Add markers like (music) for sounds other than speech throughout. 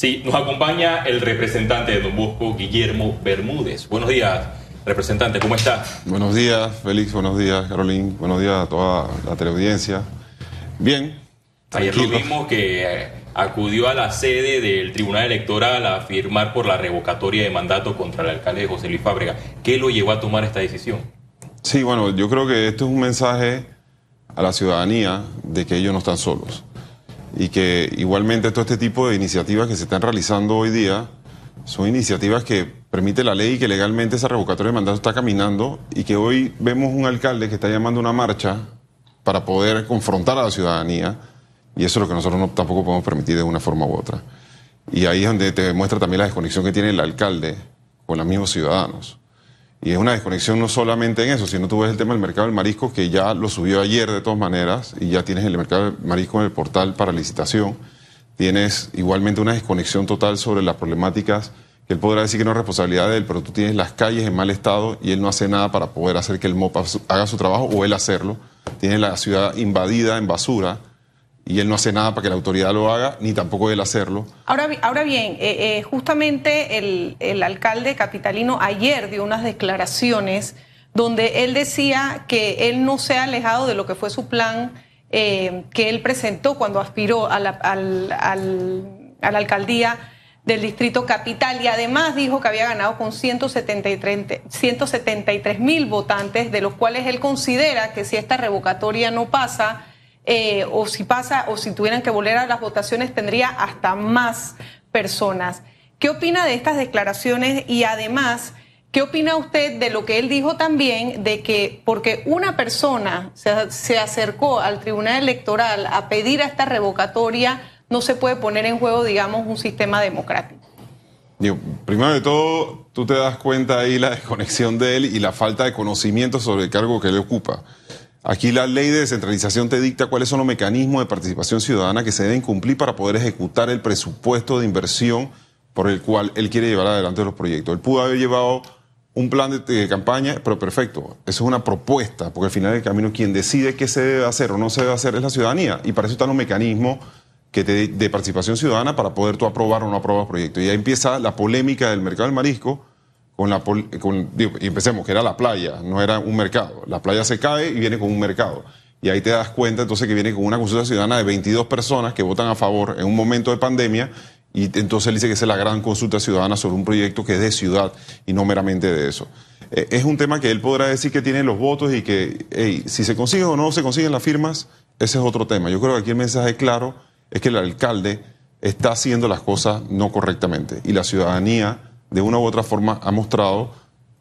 Sí, nos acompaña el representante de Don Bosco, Guillermo Bermúdez. Buenos días, representante, ¿cómo está? Buenos días, Félix, buenos días, Carolín, buenos días a toda la teleaudiencia. Bien. Ayer lo vimos que eh, acudió a la sede del Tribunal Electoral a firmar por la revocatoria de mandato contra el alcalde José Luis Fábrega. ¿Qué lo llevó a tomar esta decisión? Sí, bueno, yo creo que esto es un mensaje a la ciudadanía de que ellos no están solos y que igualmente todo este tipo de iniciativas que se están realizando hoy día son iniciativas que permite la ley y que legalmente esa revocatoria de mandato está caminando y que hoy vemos un alcalde que está llamando una marcha para poder confrontar a la ciudadanía y eso es lo que nosotros no, tampoco podemos permitir de una forma u otra. Y ahí es donde te demuestra también la desconexión que tiene el alcalde con los mismos ciudadanos. Y es una desconexión no solamente en eso, sino tú ves el tema del mercado del marisco, que ya lo subió ayer de todas maneras, y ya tienes el mercado del marisco en el portal para licitación. Tienes igualmente una desconexión total sobre las problemáticas que él podrá decir que no es responsabilidad de él, pero tú tienes las calles en mal estado y él no hace nada para poder hacer que el MOPA haga su trabajo o él hacerlo. Tienes la ciudad invadida en basura y él no hace nada para que la autoridad lo haga, ni tampoco él hacerlo. Ahora, ahora bien, eh, eh, justamente el, alcalde capitalino ayer dio unas declaraciones donde él decía que él no se ha alejado de lo que fue su plan eh, que él presentó cuando aspiró a la, a la alcaldía del distrito capital y además dijo que había ganado con 173 mil votantes, de los cuales él considera que si esta revocatoria no pasa, eh, o si pasa, o si tuvieran que volver a las votaciones, tendría hasta más personas. ¿Qué opina de estas declaraciones? Y además, ¿qué opina usted de lo que él dijo también, de que porque una persona se, acercó al Tribunal Electoral a pedir a esta revocatoria, no se puede poner en juego, digamos, un sistema democrático? primero de todo, tú te das cuenta ahí la desconexión de él y la falta de conocimiento sobre el cargo que él ocupa. Aquí la ley de descentralización te dicta cuáles son los mecanismos de participación ciudadana que se deben cumplir para poder ejecutar el presupuesto de inversión por el cual él quiere llevar adelante los proyectos. Él pudo haber llevado un plan de, campaña, pero perfecto, eso es una propuesta, porque al final del camino quien decide qué se debe hacer o no se debe hacer es la ciudadanía, y para eso están los mecanismos de participación ciudadana para poder tú aprobar o no aprobar proyectos. Y ahí empieza la polémica del mercado del marisco, con la, y empecemos, que era la playa, no era un mercado. La playa se cae y viene con un mercado. Y ahí te das cuenta entonces que viene con una consulta ciudadana de 22 personas que votan a favor en un momento de pandemia y entonces él dice que es la gran consulta ciudadana sobre un proyecto que es de ciudad y no meramente de eso. Eh, es un tema que él podrá decir que tiene los votos y que si se consiguen o no se consiguen las firmas, ese es otro tema. Yo creo que aquí el mensaje claro es que el alcalde está haciendo las cosas no correctamente y la ciudadanía de una u otra forma ha mostrado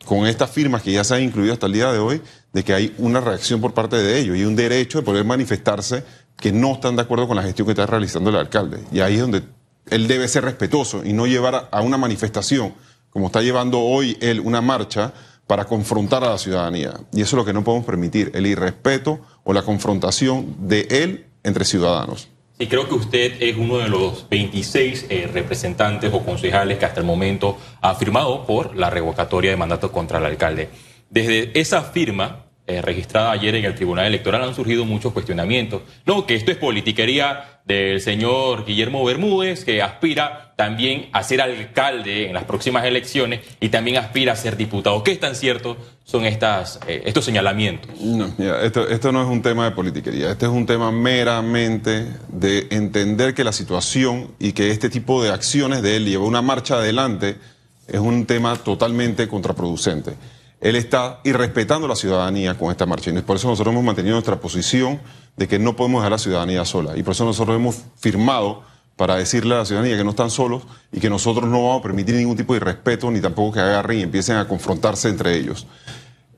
con estas firmas que ya se han incluido hasta el día de hoy, de que hay una reacción por parte de ellos y un derecho de poder manifestarse que no están de acuerdo con la gestión que está realizando el alcalde. Y ahí es donde él debe ser respetuoso y no llevar a una manifestación, como está llevando hoy él una marcha, para confrontar a la ciudadanía. Y eso es lo que no podemos permitir, el irrespeto o la confrontación de él entre ciudadanos. Y creo que usted es uno de los 26 eh, representantes o concejales que hasta el momento ha firmado por la revocatoria de mandato contra el alcalde. Desde esa firma, eh, registrada ayer en el Tribunal Electoral, han surgido muchos cuestionamientos. No, que esto es politiquería del señor Guillermo Bermúdez, que aspira también a ser alcalde en las próximas elecciones y también aspira a ser diputado. ¿Qué tan cierto son estas, eh, estos señalamientos? No, esto, esto no es un tema de politiquería, este es un tema meramente de entender que la situación y que este tipo de acciones de él lleva una marcha adelante es un tema totalmente contraproducente. Él está irrespetando a la ciudadanía con esta marcha y por eso nosotros hemos mantenido nuestra posición de que no podemos dejar a la ciudadanía sola. Y por eso nosotros hemos firmado para decirle a la ciudadanía que no están solos y que nosotros no vamos a permitir ningún tipo de irrespeto ni tampoco que agarren y empiecen a confrontarse entre ellos.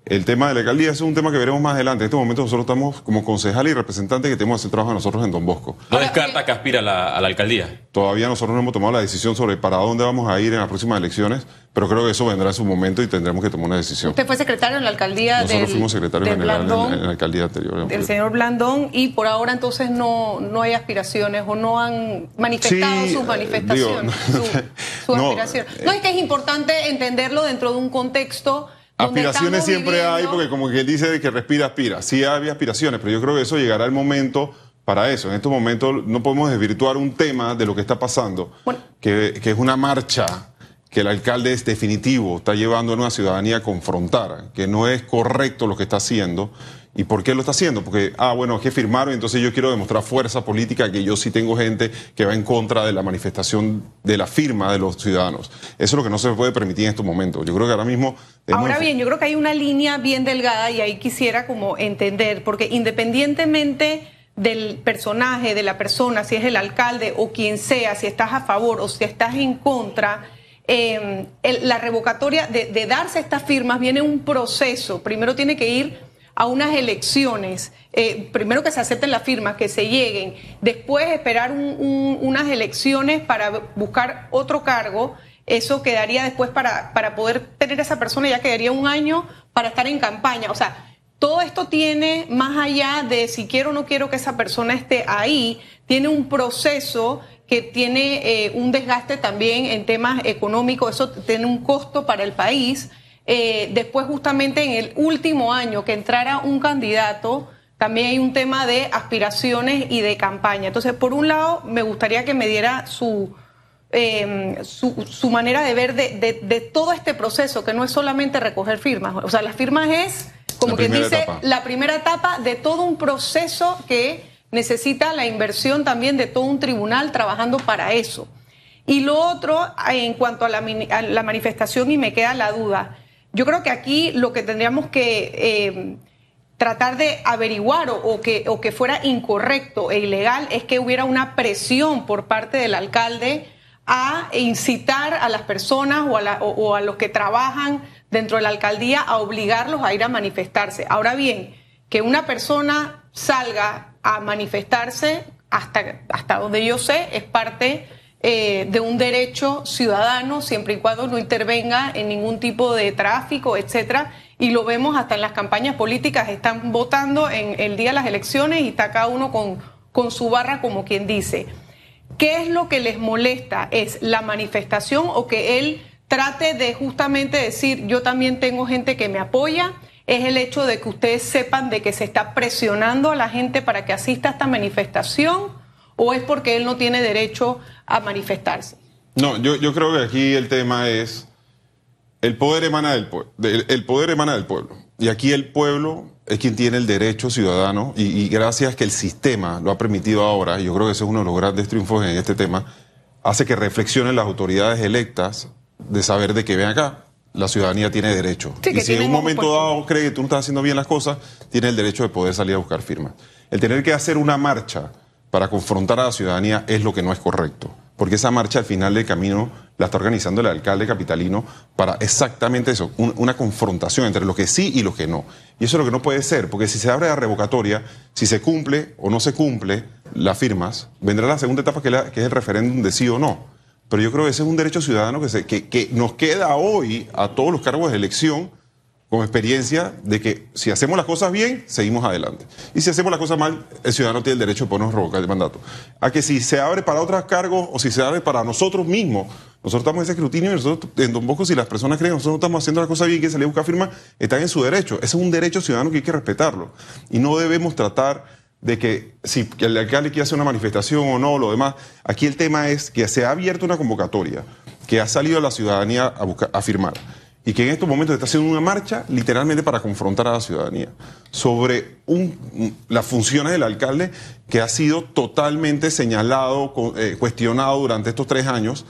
El tema de la alcaldía es un tema que veremos más adelante. En este momento nosotros estamos como concejal y representante que tenemos que hacer trabajo nosotros en Don Bosco. ¿No descarta que aspira a la, a la, alcaldía? Todavía nosotros no hemos tomado la decisión sobre para dónde vamos a ir en las próximas elecciones, pero creo que eso vendrá en su momento y tendremos que tomar una decisión. Usted fue secretario en la alcaldía Nosotros fuimos secretarios generales en, la alcaldía anterior. El señor Blandón, y por ahora entonces no, no hay aspiraciones o no han manifestado sus manifestaciones, (laughs) su, aspiración. No, es que es importante entenderlo dentro de un contexto Aspiraciones siempre hay, porque como que él dice que respira, aspira. Sí había aspiraciones, pero yo creo que eso llegará el momento para eso. En estos momentos no podemos desvirtuar un tema de lo que está pasando, que, que es una marcha que el alcalde es definitivo, está llevando a una ciudadanía a confrontar, que no es correcto lo que está haciendo. ¿Y por qué lo está haciendo? Porque, ah, bueno, es que firmaron, entonces yo quiero demostrar fuerza política, que yo sí tengo gente que va en contra de la manifestación de la firma de los ciudadanos. Eso es lo que no se puede permitir en estos momentos. Yo creo que ahora mismo... Ahora bien, yo creo que hay una línea bien delgada y ahí quisiera como entender, porque independientemente del personaje, de la persona, si es el alcalde o quien sea, si estás a favor o si estás en contra, eh, la revocatoria de, darse estas firmas viene un proceso. Primero tiene que ir a unas elecciones, eh, primero que se acepten las firmas, que se lleguen, después esperar unas elecciones para buscar otro cargo, eso quedaría después para, para poder tener esa persona, ya quedaría un año para estar en campaña. O sea, todo esto tiene, más allá de si quiero o no quiero que esa persona esté ahí, tiene un proceso que tiene eh, un desgaste también en temas económicos, eso tiene un costo para el país. Eh, después, justamente en el último año que entrara un candidato, también hay un tema de aspiraciones y de campaña. Entonces, por un lado, me gustaría que me diera su, em, su, manera de ver de, todo este proceso, que no es solamente recoger firmas. O sea, las firmas es, como quien dice, la primera etapa de todo un proceso que necesita la inversión también de todo un tribunal trabajando para eso. Y lo otro, en cuanto a la, a la manifestación, y me queda la duda, yo creo que aquí lo que tendríamos que eh, tratar de averiguar o, que, fuera incorrecto e ilegal es que hubiera una presión por parte del alcalde a incitar a las personas o a los que trabajan dentro de la alcaldía a obligarlos a ir a manifestarse. Ahora bien, que una persona salga a manifestarse, hasta, hasta donde yo sé, es parte eh, de un derecho ciudadano siempre y cuando no intervenga en ningún tipo de tráfico, etcétera. Y lo vemos hasta en las campañas políticas, están votando en el día de las elecciones y está cada uno con, con su barra como quien dice. ¿Qué es lo que les molesta? ¿Es la manifestación o que él trate de justamente decir yo también tengo gente que me apoya? Es el hecho de que ustedes sepan de que se está presionando a la gente para que asista a esta manifestación o es porque él no tiene derecho a manifestarse? No, yo, yo creo que aquí el tema es el poder emana del pueblo, el poder emana del pueblo. Y aquí el pueblo es quien tiene el derecho ciudadano y, y, gracias que el sistema lo ha permitido ahora, y yo creo que ese es uno de los grandes triunfos en este tema, hace que reflexionen las autoridades electas de saber de que ven acá, la ciudadanía tiene derecho. y si en un momento dado cree que tú no estás haciendo bien las cosas, tiene el derecho de poder salir a buscar firmas. El tener que hacer una marcha para confrontar a la ciudadanía es lo que no es correcto. Porque esa marcha al final del camino la está organizando el alcalde capitalino para exactamente eso, una confrontación entre lo que sí y lo que no. Y eso es lo que no puede ser, porque si se abre la revocatoria, si se cumple o no se cumple las firmas, vendrá la segunda etapa que, que es el referéndum de sí o no. Pero yo creo que ese es un derecho ciudadano que, se, que, nos queda hoy a todos los cargos de elección con experiencia de que si hacemos las cosas bien, seguimos adelante. Y si hacemos las cosas mal, el ciudadano tiene el derecho de ponernos revocar el mandato. A que si se abre para otros cargos o si se abre para nosotros mismos, nosotros estamos en ese escrutinio y nosotros, en Don Bosco, si las personas creen que nosotros no estamos haciendo las cosas bien, que se le busca firma, están en su derecho. Ese es un derecho ciudadano que hay que respetarlo. Y no debemos tratar de que si el alcalde quiere hacer una manifestación o no, lo demás. Aquí el tema es que se ha abierto una convocatoria que ha salido la ciudadanía a, firmar y que en estos momentos está haciendo una marcha literalmente para confrontar a la ciudadanía sobre las funciones del alcalde que ha sido totalmente señalado, eh, cuestionado durante estos tres años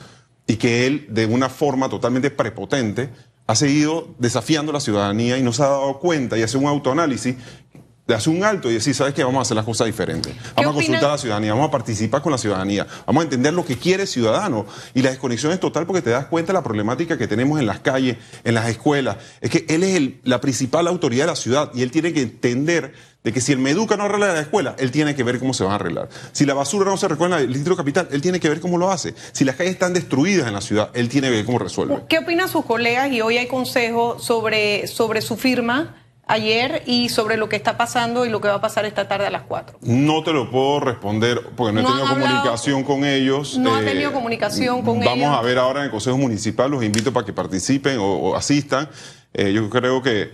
y que él de una forma totalmente prepotente ha seguido desafiando a la ciudadanía y no se ha dado cuenta y hace un autoanálisis de hacer un alto y decir, ¿sabes qué? Vamos a hacer las cosas diferentes. Vamos a consultar a la ciudadanía, vamos a participar con la ciudadanía, vamos a entender lo que quiere el ciudadano. Y la desconexión es total porque te das cuenta de la problemática que tenemos en las calles, en las escuelas. Es que él es la principal autoridad de la ciudad y él tiene que entender de que si el Meduca no arregla la escuela, él tiene que ver cómo se van a arreglar. Si la basura no se recoge en el distrito capital, él tiene que ver cómo lo hace. Si las calles están destruidas en la ciudad, él tiene que ver cómo resuelve. ¿Qué opinan sus colegas? Y hoy hay consejo sobre, sobre su firma ayer y sobre lo que está pasando y lo que va a pasar esta tarde a las 4? No te lo puedo responder porque no he tenido comunicación con ellos. No ha tenido eh, comunicación con ellos. Vamos a ver ahora en el Consejo Municipal, los invito para que participen o, asistan. Eh, yo creo que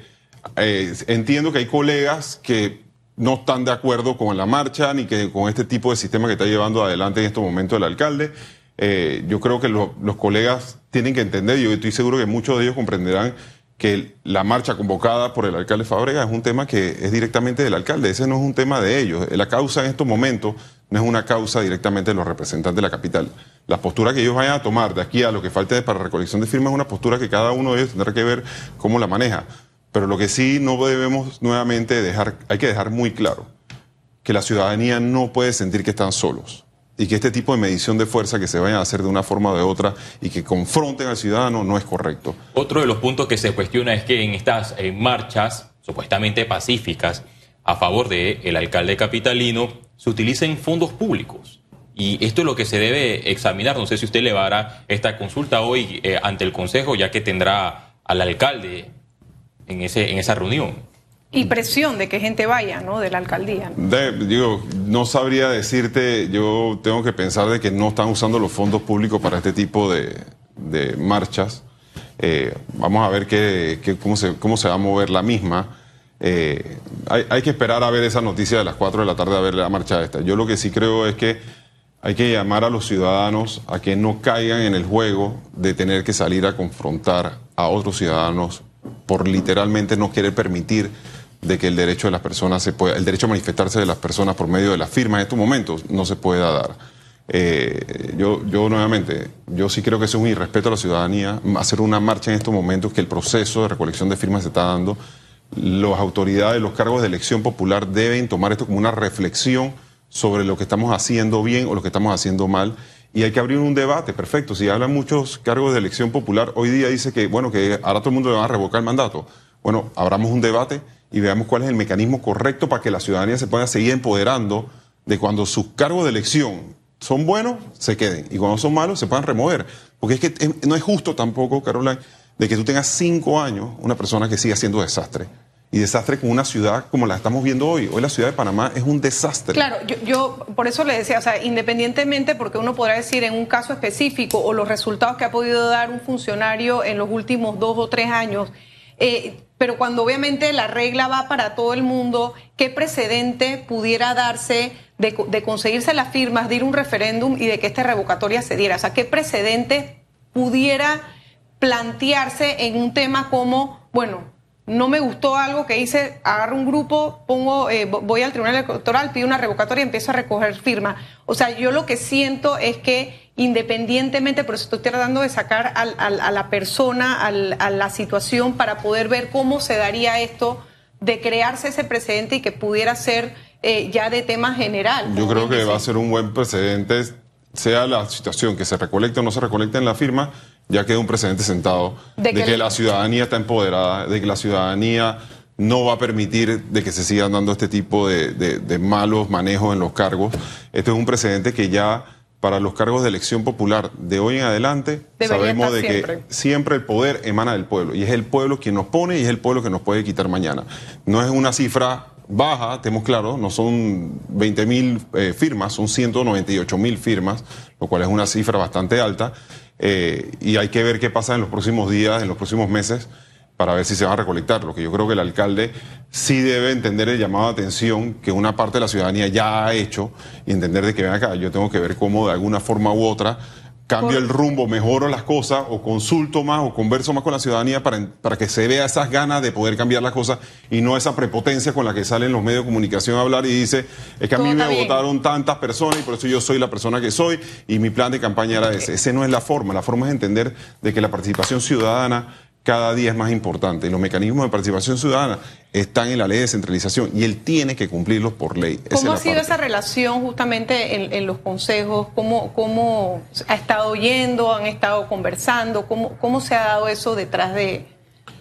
eh, entiendo que hay colegas que no están de acuerdo con la marcha ni que con este tipo de sistema que está llevando adelante en estos momentos el alcalde. Eh, yo creo que los colegas tienen que entender, y yo estoy seguro que muchos de ellos comprenderán que la marcha convocada por el alcalde Fábrega es un tema que es directamente del alcalde, ese no es un tema de ellos. La causa en estos momentos no es una causa directamente de los representantes de la capital. La postura que ellos vayan a tomar de aquí a lo que falte para recolección de firmas es una postura que cada uno de ellos tendrá que ver cómo la maneja. Pero lo que sí no debemos nuevamente dejar, hay que dejar muy claro que la ciudadanía no puede sentir que están solos y que este tipo de medición de fuerza que se vayan a hacer de una forma o de otra y que confronten al ciudadano no es correcto. Otro de los puntos que se cuestiona es que en estas eh, marchas supuestamente pacíficas a favor del el alcalde capitalino se utilicen fondos públicos. Y esto es lo que se debe examinar. No sé si usted le va esta consulta hoy eh, ante el Consejo, ya que tendrá al alcalde en, ese, en esa reunión. Y presión de que gente vaya, ¿no? De la alcaldía. digo, no sabría decirte, yo tengo que pensar de que no están usando los fondos públicos para este tipo de, marchas. Eh, vamos a ver qué, cómo, se, cómo se va a mover la misma. Eh, hay, hay, que esperar a ver esa noticia de las 4 de la tarde a ver la marcha esta. Yo lo que sí creo es que hay que llamar a los ciudadanos a que no caigan en el juego de tener que salir a confrontar a otros ciudadanos por literalmente no querer permitir de que el derecho de las personas se pueda, el derecho a manifestarse de las personas por medio de la firma en estos momentos no se pueda dar. Eh, yo, yo nuevamente, yo sí creo que es un irrespeto a la ciudadanía hacer una marcha en estos momentos que el proceso de recolección de firmas se está dando. Las autoridades, los cargos de elección popular deben tomar esto como una reflexión sobre lo que estamos haciendo bien o lo que estamos haciendo mal. Y hay que abrir un debate, perfecto. Si hablan muchos cargos de elección popular, hoy día dice que, bueno, que ahora todo el mundo le va a revocar el mandato. Bueno, abramos un debate y veamos cuál es el mecanismo correcto para que la ciudadanía se pueda seguir empoderando de cuando sus cargos de elección son buenos, se queden. Y cuando son malos, se puedan remover. Porque es que no es justo tampoco, Caroline, de que tú tengas cinco años una persona que siga haciendo desastre. Y desastre con una ciudad como la estamos viendo hoy. Hoy la ciudad de Panamá es un desastre. Claro, yo, yo por eso le decía, o sea, independientemente, porque uno podrá decir en un caso específico o los resultados que ha podido dar un funcionario en los últimos dos o tres años, eh, pero cuando obviamente la regla va para todo el mundo, ¿qué precedente pudiera darse de, conseguirse las firmas, de ir a un referéndum y de que esta revocatoria se diera? O sea, ¿qué precedente pudiera plantearse en un tema como, bueno, no me gustó algo que hice, agarro un grupo, pongo, eh, voy al tribunal electoral, pido una revocatoria y empiezo a recoger firmas. O sea, yo lo que siento es que independientemente, por eso estoy tratando de sacar a la persona, a la situación, para poder ver cómo se daría esto de crearse ese precedente y que pudiera ser eh, ya de tema general. Yo creo que va a ser un buen precedente, sea la situación que se recolecte o no se recolecte en la firma, ya queda un precedente sentado de que, la ciudadanía está empoderada, de que la ciudadanía no va a permitir de que se sigan dando este tipo de, de malos manejos en los cargos. Este es un precedente que ya para los cargos de elección popular de hoy en adelante, sabemos de que siempre el poder emana del pueblo y es el pueblo quien nos pone y es el pueblo que nos puede quitar mañana. No es una cifra baja, tenemos claro, no son 20 mil eh, firmas, son 198 mil firmas, lo cual es una cifra bastante alta eh, y hay que ver qué pasa en los próximos días, en los próximos meses para ver si se va a recolectar. Lo que yo creo que el alcalde sí debe entender el llamado de atención que una parte de la ciudadanía ya ha hecho y entender de que ven acá, yo tengo que ver cómo de alguna forma u otra cambio el rumbo, mejoro las cosas o consulto más o converso más con la ciudadanía para, para que se vea esas ganas de poder cambiar las cosas y no esa prepotencia con la que salen los medios de comunicación a hablar y dice, es que a mí me votaron tantas personas y por eso yo soy la persona que soy y mi plan de campaña era ese. Ese no es la forma, la forma es entender de que la participación ciudadana cada día es más importante. Y los mecanismos de participación ciudadana están en la ley de descentralización y él tiene que cumplirlos por ley. ¿Cómo ha sido esa relación justamente en, los consejos? ¿Cómo, ¿Cómo, ha estado yendo? ¿Han estado conversando? ¿Cómo, cómo se ha dado eso detrás de,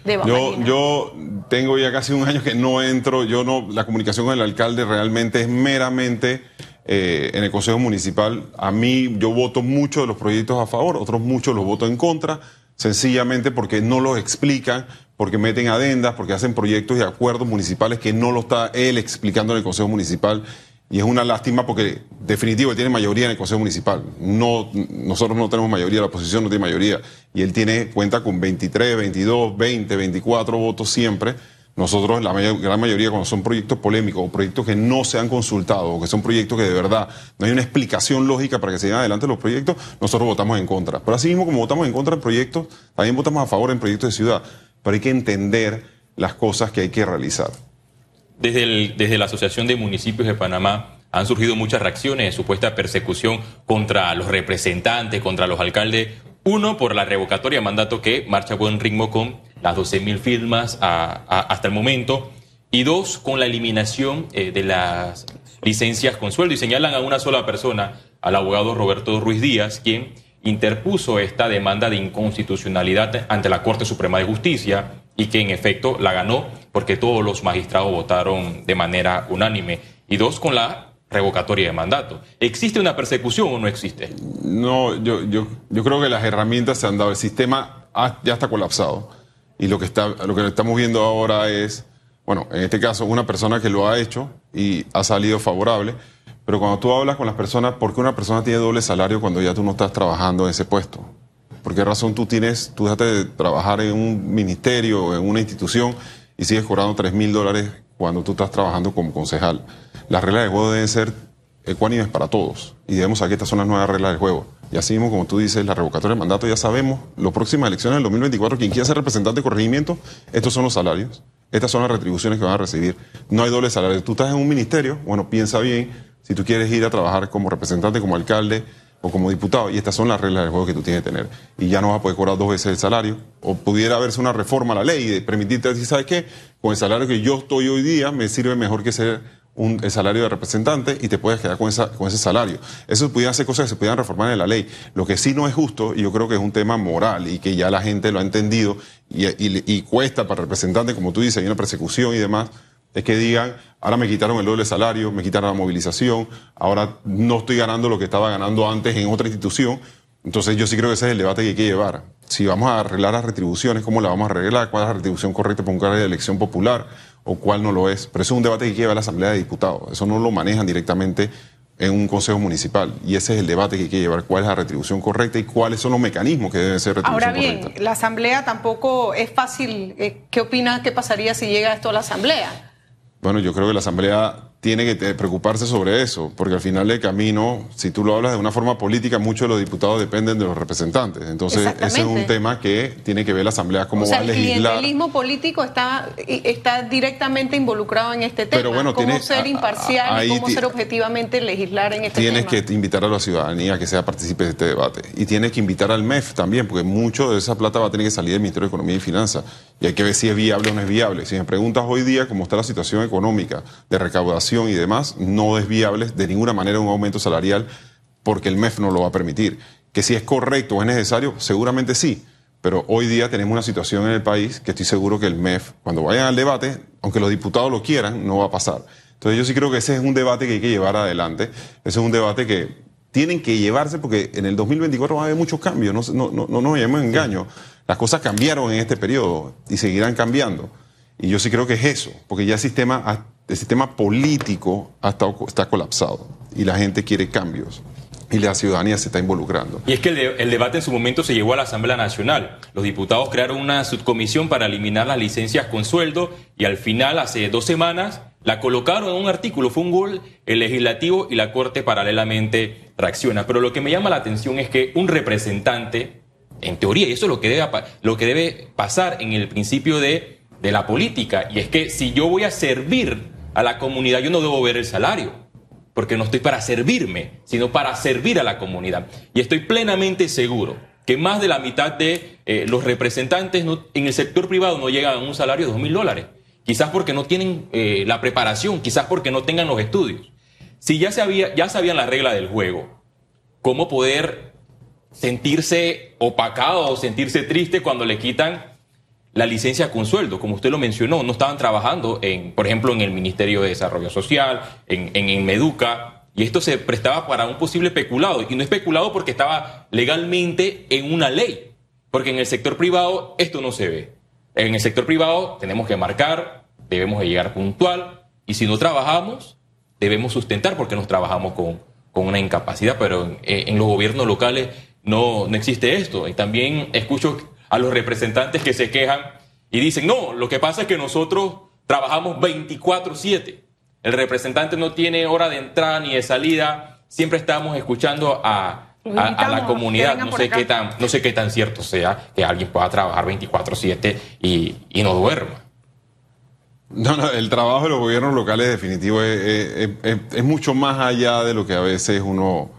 de yo, yo tengo ya casi un año que no entro. Yo no, la comunicación con el alcalde realmente es meramente eh, en el Consejo Municipal. A mí, yo voto muchos de los proyectos a favor, otros muchos los voto en contra sencillamente porque no los explican, porque meten adendas, porque hacen proyectos y acuerdos municipales que no lo está él explicando en el Consejo Municipal. Y es una lástima porque definitivo tiene mayoría en el Consejo Municipal. No, nosotros no tenemos mayoría, la oposición no tiene mayoría. Y él tiene cuenta con 23, 22, 20, 24 votos siempre Nosotros, la gran mayoría, cuando son proyectos polémicos o proyectos que no se han consultado o que son proyectos que de verdad no hay una explicación lógica para que se lleven adelante los proyectos, nosotros votamos en contra. Pero así mismo como votamos en contra en proyectos, también votamos a favor en proyectos de ciudad. Pero hay que entender las cosas que hay que realizar. Desde, desde la Asociación de Municipios de Panamá han surgido muchas reacciones de supuesta persecución contra los representantes, contra los alcaldes. Uno, por la revocatoria de mandato que marcha a buen ritmo con las 12.000 firmas hasta el momento, y dos, con la eliminación eh, de las licencias con sueldo. Y señalan a una sola persona, al abogado Roberto Ruiz Díaz, quien interpuso esta demanda de inconstitucionalidad ante la Corte Suprema de Justicia y que en efecto la ganó porque todos los magistrados votaron de manera unánime. Y dos, con la revocatoria de mandato. ¿Existe una persecución o no existe? No, yo, yo, yo creo que las herramientas se han dado. El sistema ya está colapsado. Y lo que, está, lo que estamos viendo ahora es, bueno, en este caso, una persona que lo ha hecho y ha salido favorable. Pero cuando tú hablas con las personas, ¿por qué una persona tiene doble salario cuando ya tú no estás trabajando en ese puesto? ¿Por qué razón tú tienes, tú dejaste de trabajar en un ministerio en una institución y sigues cobrando 3 mil dólares cuando tú estás trabajando como concejal? Las reglas de juego deben ser ecuánimes para todos y debemos saber que estas son las nuevas reglas del juego. Y así mismo, como tú dices, la revocatoria del mandato, ya sabemos, las próximas elecciones del 2024, quien quiera ser representante de corregimiento, estos son los salarios, estas son las retribuciones que van a recibir. No hay doble salario. Tú estás en un ministerio, bueno, piensa bien, si tú quieres ir a trabajar como representante, como alcalde o como diputado, y estas son las reglas del juego que tú tienes que tener. Y ya no vas a poder cobrar dos veces el salario, o pudiera haberse una reforma a la ley y permitirte decir, ¿sabes qué? Con el salario que yo estoy hoy día, me sirve mejor que ser un, el salario de representante y te puedes quedar con, con ese salario. Eso pudieran ser cosas que se pudieran reformar en la ley. Lo que sí no es justo, y yo creo que es un tema moral y que ya la gente lo ha entendido y, y, cuesta para representantes, como tú dices, hay una persecución y demás, es que digan, ahora me quitaron el doble salario, me quitaron la movilización, ahora no estoy ganando lo que estaba ganando antes en otra institución. Entonces yo sí creo que ese es el debate que hay que llevar. Si vamos a arreglar las retribuciones, ¿cómo la vamos a arreglar? ¿Cuál es la retribución correcta para un cargo de elección popular? O cuál no lo es. Pero eso es un debate que lleva la Asamblea de Diputados. Eso no lo manejan directamente en un consejo municipal. Y ese es el debate que hay que llevar, cuál es la retribución correcta y cuáles son los mecanismos que deben ser retribución Ahora bien, la Asamblea tampoco es fácil. Eh, ¿Qué opinas? ¿Qué pasaría si llega esto a la Asamblea? Bueno, yo creo que la Asamblea tiene que preocuparse sobre eso, porque al final del camino, si tú lo hablas de una forma política, muchos de los diputados dependen de los representantes. Entonces, ese es un tema que tiene que ver la Asamblea cómo va a legislar. El clientelismo político está, está directamente involucrado en este tema. Pero bueno, cómo ser imparcial y cómo ser objetivamente legislar en este tema. Tienes que invitar a la ciudadanía a que sea partícipe de este debate. Y tienes que invitar al MEF también, porque mucho de esa plata va a tener que salir del Ministerio de Economía y Finanzas. Y hay que ver si es viable o no es viable. Si me preguntas hoy día cómo está la situación económica, de recaudación y demás, no es viable de ninguna manera un aumento salarial porque el MEF no lo va a permitir. Que si es correcto o es necesario, seguramente sí. Pero hoy día tenemos una situación en el país que estoy seguro que el MEF, cuando vayan al debate, aunque los diputados lo quieran, no va a pasar. Entonces yo sí creo que ese es un debate que hay que llevar adelante. Ese es un debate que tienen que llevarse porque en el 2024 va a haber muchos cambios. No, no, no, no nos engaño. Las cosas cambiaron en este periodo y seguirán cambiando. Y yo sí creo que es eso, porque ya el sistema, el sistema político está colapsado y la gente quiere cambios y la ciudadanía se está involucrando. Y es que el, debate en su momento se llevó a la Asamblea Nacional. Los diputados crearon una subcomisión para eliminar las licencias con sueldo y al final, hace dos semanas, la colocaron en un artículo. Fue un gol el legislativo y la Corte paralelamente reacciona. Pero lo que me llama la atención es que un representante, en teoría, y eso es lo que debe, lo que debe pasar en el principio de de la política. Y es que si yo voy a servir a la comunidad, yo no debo ver el salario, porque no estoy para servirme, sino para servir a la comunidad. Y estoy plenamente seguro que más de la mitad de eh, los representantes en el sector privado no llegan a un salario de dos mil dólares. Quizás porque no tienen eh, la preparación, quizás porque no tengan los estudios. Si ya, sabía, ya sabían la regla del juego, ¿cómo poder sentirse opacado o sentirse triste cuando le quitan la licencia con sueldo, como usted lo mencionó, no estaban trabajando, en, por ejemplo, en el Ministerio de Desarrollo Social, en, en, Meduca, y esto se prestaba para un posible especulado, y no especulado porque estaba legalmente en una ley, porque en el sector privado esto no se ve. En el sector privado tenemos que marcar, debemos de llegar puntual, y si no trabajamos, debemos sustentar porque nos trabajamos con, con una incapacidad, pero en, en los gobiernos locales no, no existe esto. Y también escucho a los representantes que se quejan y dicen, no, lo que pasa es que nosotros trabajamos 24/7. El representante no tiene hora de entrada ni de salida. Siempre estamos escuchando a, a- la comunidad. No sé, qué tan, no sé qué tan cierto sea que alguien pueda trabajar 24/7 y, y no duerma. No, no, el trabajo de los gobiernos locales definitivo es, es- es- es mucho más allá de lo que a veces uno,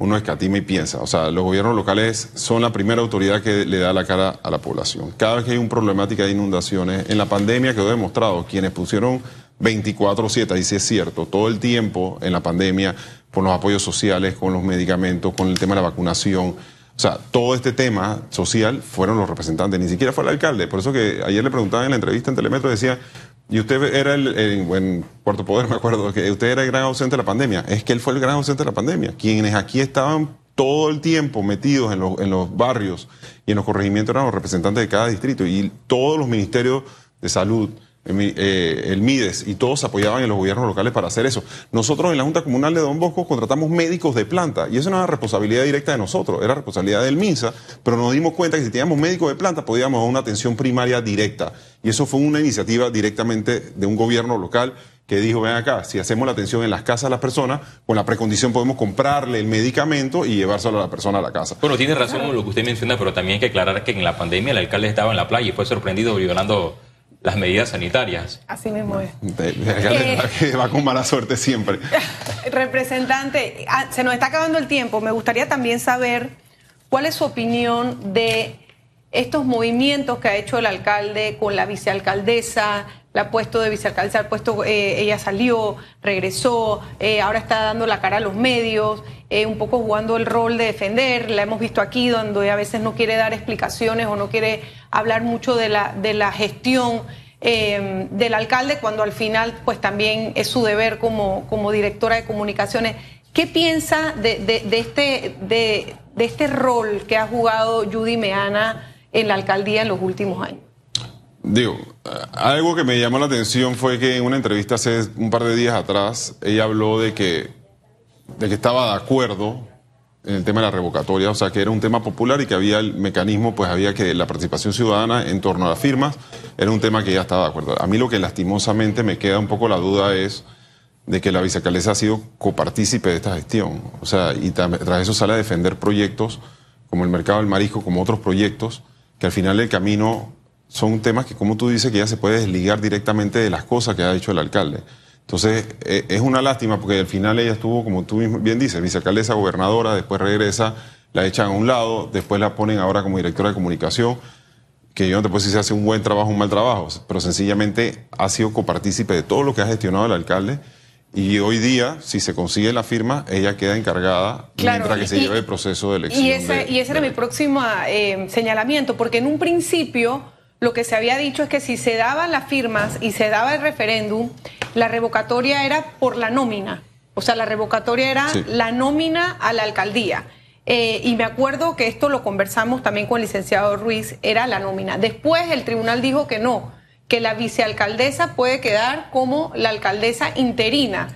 uno escatima y piensa. O sea, los gobiernos locales son la primera autoridad que le da la cara a la población. Cada vez que hay una problemática de inundaciones, en la pandemia quedó demostrado, quienes pusieron 24/7, y sí es cierto, todo el tiempo en la pandemia, con los apoyos sociales, con los medicamentos, con el tema de la vacunación. O sea, todo este tema social fueron los representantes, ni siquiera fue el alcalde. Por eso que ayer le preguntaban en la entrevista en Telemetro, decía, y usted era el, en, Puerto Poder, (laughs) me acuerdo, que usted era el gran ausente de la pandemia. Es que él fue el gran ausente de la pandemia. Quienes aquí estaban todo el tiempo metidos en los, en los barrios y en los corregimientos eran los representantes de cada distrito y todos los ministerios de salud, eh, el MIDES y todos apoyaban en los gobiernos locales para hacer eso. Nosotros en la Junta Comunal de Don Bosco contratamos médicos de planta y eso no era responsabilidad directa de nosotros, era responsabilidad del MINSA, pero nos dimos cuenta que si teníamos médicos de planta podíamos dar una atención primaria directa y eso fue una iniciativa directamente de un gobierno local que dijo, ven acá, si hacemos la atención en las casas de las personas, con la precondición podemos comprarle el medicamento y llevárselo a la persona a la casa. Bueno, tiene razón lo que usted menciona, pero también hay que aclarar que en la pandemia el alcalde estaba en la playa y fue sorprendido violando las medidas sanitarias. Así mismo es. De- de alcalde, Eh. que va con mala suerte siempre. (laughs) Representante, ah, se nos está acabando el tiempo. Me gustaría también saber cuál es su opinión de estos movimientos que ha hecho el alcalde con la vicealcaldesa. La ha puesto de vicealcaldesa, ha puesto, eh, ella salió, regresó, eh, ahora está dando la cara a los medios, eh, un poco jugando el rol de defender. La hemos visto aquí, donde a veces no quiere dar explicaciones o no quiere hablar mucho de la, de la gestión eh, del alcalde cuando al final pues también es su deber como, como directora de comunicaciones. ¿Qué piensa de, de- de este, de, de este rol que ha jugado Judy Meana en la alcaldía en los últimos años? Digo, algo que me llamó la atención fue que en una entrevista hace un par de días atrás, ella habló de que, de que estaba de acuerdo en el tema de la revocatoria, o sea, que era un tema popular y que había el mecanismo, pues había que la participación ciudadana en torno a las firmas, era un tema que ella estaba de acuerdo. A mí lo que lastimosamente me queda un poco la duda es de que la vicealcaldesa ha sido copartícipe de esta gestión, o sea, y tras eso sale a defender proyectos como el mercado del marisco, como otros proyectos, que al final del camino son temas que, como tú dices, que ya se puede desligar directamente de las cosas que ha hecho el alcalde. Entonces, eh, es una lástima porque al final ella estuvo, como tú bien dices, vicealcaldesa, gobernadora, después regresa, la echan a un lado, después la ponen ahora como directora de comunicación, que yo no te puedo decir si hace un buen trabajo o un mal trabajo, pero sencillamente ha sido copartícipe de todo lo que ha gestionado el alcalde. Y hoy día, si se consigue la firma, ella queda encargada mientras que se y- lleve el proceso de elección. Y ese, de- y ese era de- mi próximo eh, señalamiento, porque en un principio lo que se había dicho es que si se daban las firmas y se daba el referéndum, la revocatoria era por la nómina. O sea, la revocatoria era Sí. la nómina a la alcaldía. Eh, y me acuerdo que esto lo conversamos también con el licenciado Ruiz, era la nómina. Después el tribunal dijo que no, que la vicealcaldesa puede quedar como la alcaldesa interina.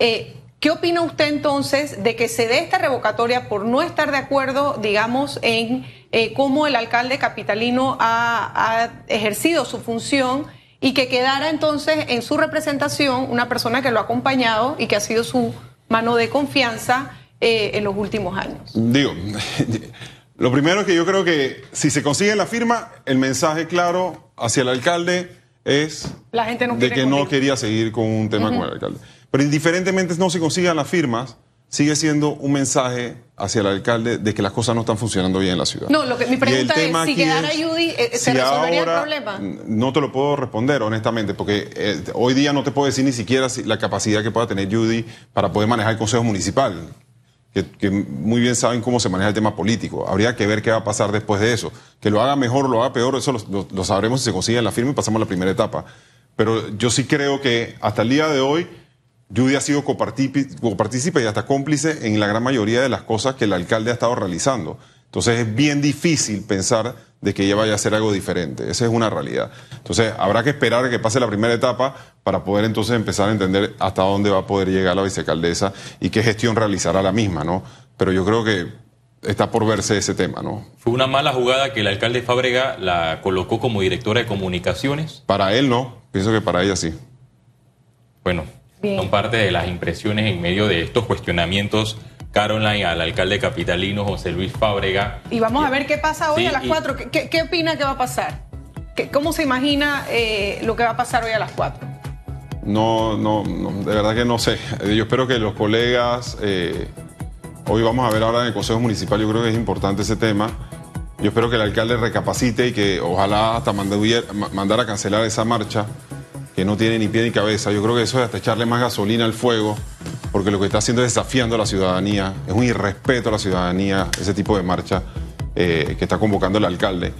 Eh, ¿Qué opina usted entonces de que se dé esta revocatoria por no estar de acuerdo, digamos, en eh, cómo el alcalde capitalino ha, ejercido su función y que quedara entonces en su representación una persona que lo ha acompañado y que ha sido su mano de confianza eh, en los últimos años? Digo, (laughs) lo primero es que yo creo que si se consigue la firma, el mensaje claro hacia el alcalde es La gente no de que no quería seguir con un tema con el alcalde. Pero indiferentemente no se consigan las firmas, sigue siendo un mensaje hacia el alcalde de que las cosas no están funcionando bien en la ciudad. No, lo que- mi el pregunta es, si quedara Judy, eh, ¿se si resolvería el ahora- problema? No te lo puedo responder, honestamente, porque eh, hoy día no te puedo decir ni siquiera si- la capacidad que pueda tener Judy para poder manejar el Consejo Municipal, que, muy bien saben cómo se maneja el tema político. Habría que ver qué va a pasar después de eso. Que lo haga mejor lo haga peor, eso lo, lo- lo sabremos si se consigue la firma y pasamos a la primera etapa. Pero yo sí creo que hasta el día de hoy Judy ha sido copartícipe y hasta cómplice en la gran mayoría de las cosas que el alcalde ha estado realizando. Entonces es bien difícil pensar de que ella vaya a hacer algo diferente. Esa es una realidad. Entonces habrá que esperar a que pase la primera etapa para poder entonces empezar a entender hasta dónde va a poder llegar la vicealcaldesa y qué gestión realizará la misma, ¿no? Pero yo creo que está por verse ese tema, ¿no? Fue una mala jugada que el alcalde Fábrega la colocó como directora de comunicaciones. Para él no, Pienso que para ella sí. Bueno, son parte de las impresiones en medio de estos cuestionamientos. Caroline al alcalde capitalino José Luis Fábrega. Y vamos a ver qué pasa hoy a las 4. ¿Qué, opina que va a pasar? ¿Cómo se imagina eh, lo que va a pasar hoy a las 4? No, no, de verdad que no sé. Yo espero que los colegas, eh, hoy vamos a ver ahora en el Consejo Municipal, yo creo que es importante ese tema. Yo espero que el alcalde recapacite y que ojalá hasta mandara a cancelar esa marcha que no tiene ni pie ni cabeza. Yo creo que eso es hasta echarle más gasolina al fuego, porque lo que está haciendo es desafiando a la ciudadanía, es un irrespeto a la ciudadanía ese tipo de marcha eh, que está convocando el alcalde.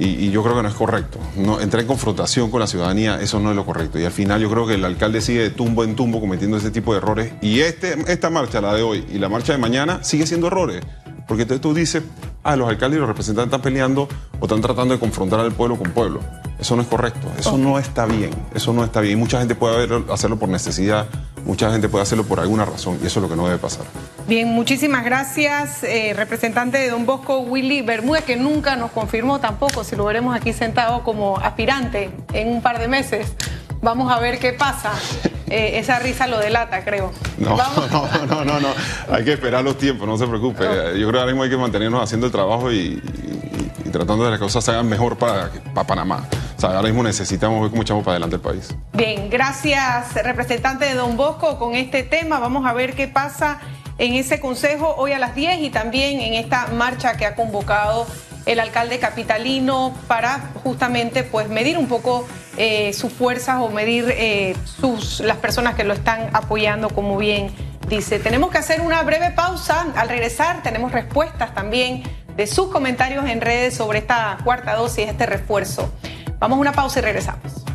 Y, yo creo que no es correcto. Entrar en confrontación con la ciudadanía, eso no es lo correcto. Y al final yo creo que el alcalde sigue de tumbo en tumbo cometiendo ese tipo de errores. Y este, esta marcha, la de hoy, y la marcha de mañana, sigue siendo errores. Porque entonces tú dices, ah, los alcaldes y los representantes están peleando o están tratando de confrontar al pueblo con pueblo. Eso no es correcto, eso no está bien, eso no está bien. Y mucha gente puede hacerlo por necesidad, mucha gente puede hacerlo por alguna razón y eso es lo que no debe pasar. Bien, muchísimas gracias, eh, representante de Don Bosco, Willy Bermúdez, que nunca nos confirmó tampoco si lo veremos aquí sentado como aspirante en un par de meses. Vamos a ver qué pasa. Eh, esa risa lo delata, creo. No, (laughs) no, no, no, no, Hay que esperar los tiempos, no se preocupe. Yo creo que ahora mismo hay que mantenernos haciendo el trabajo y, tratando de que las cosas se hagan mejor para, para Panamá. O sea, ahora mismo necesitamos ver cómo echamos para adelante el país. Bien, gracias, representante de Don Bosco, con este tema. Vamos a ver qué pasa en ese consejo hoy a las 10 y también en esta marcha que ha convocado el alcalde capitalino para justamente pues medir un poco eh, sus fuerzas o medir eh, sus, las personas que lo están apoyando, como bien dice. Tenemos que hacer una breve pausa. Al regresar tenemos respuestas también de sus comentarios en redes sobre esta cuarta dosis, este refuerzo. Vamos a una pausa y regresamos.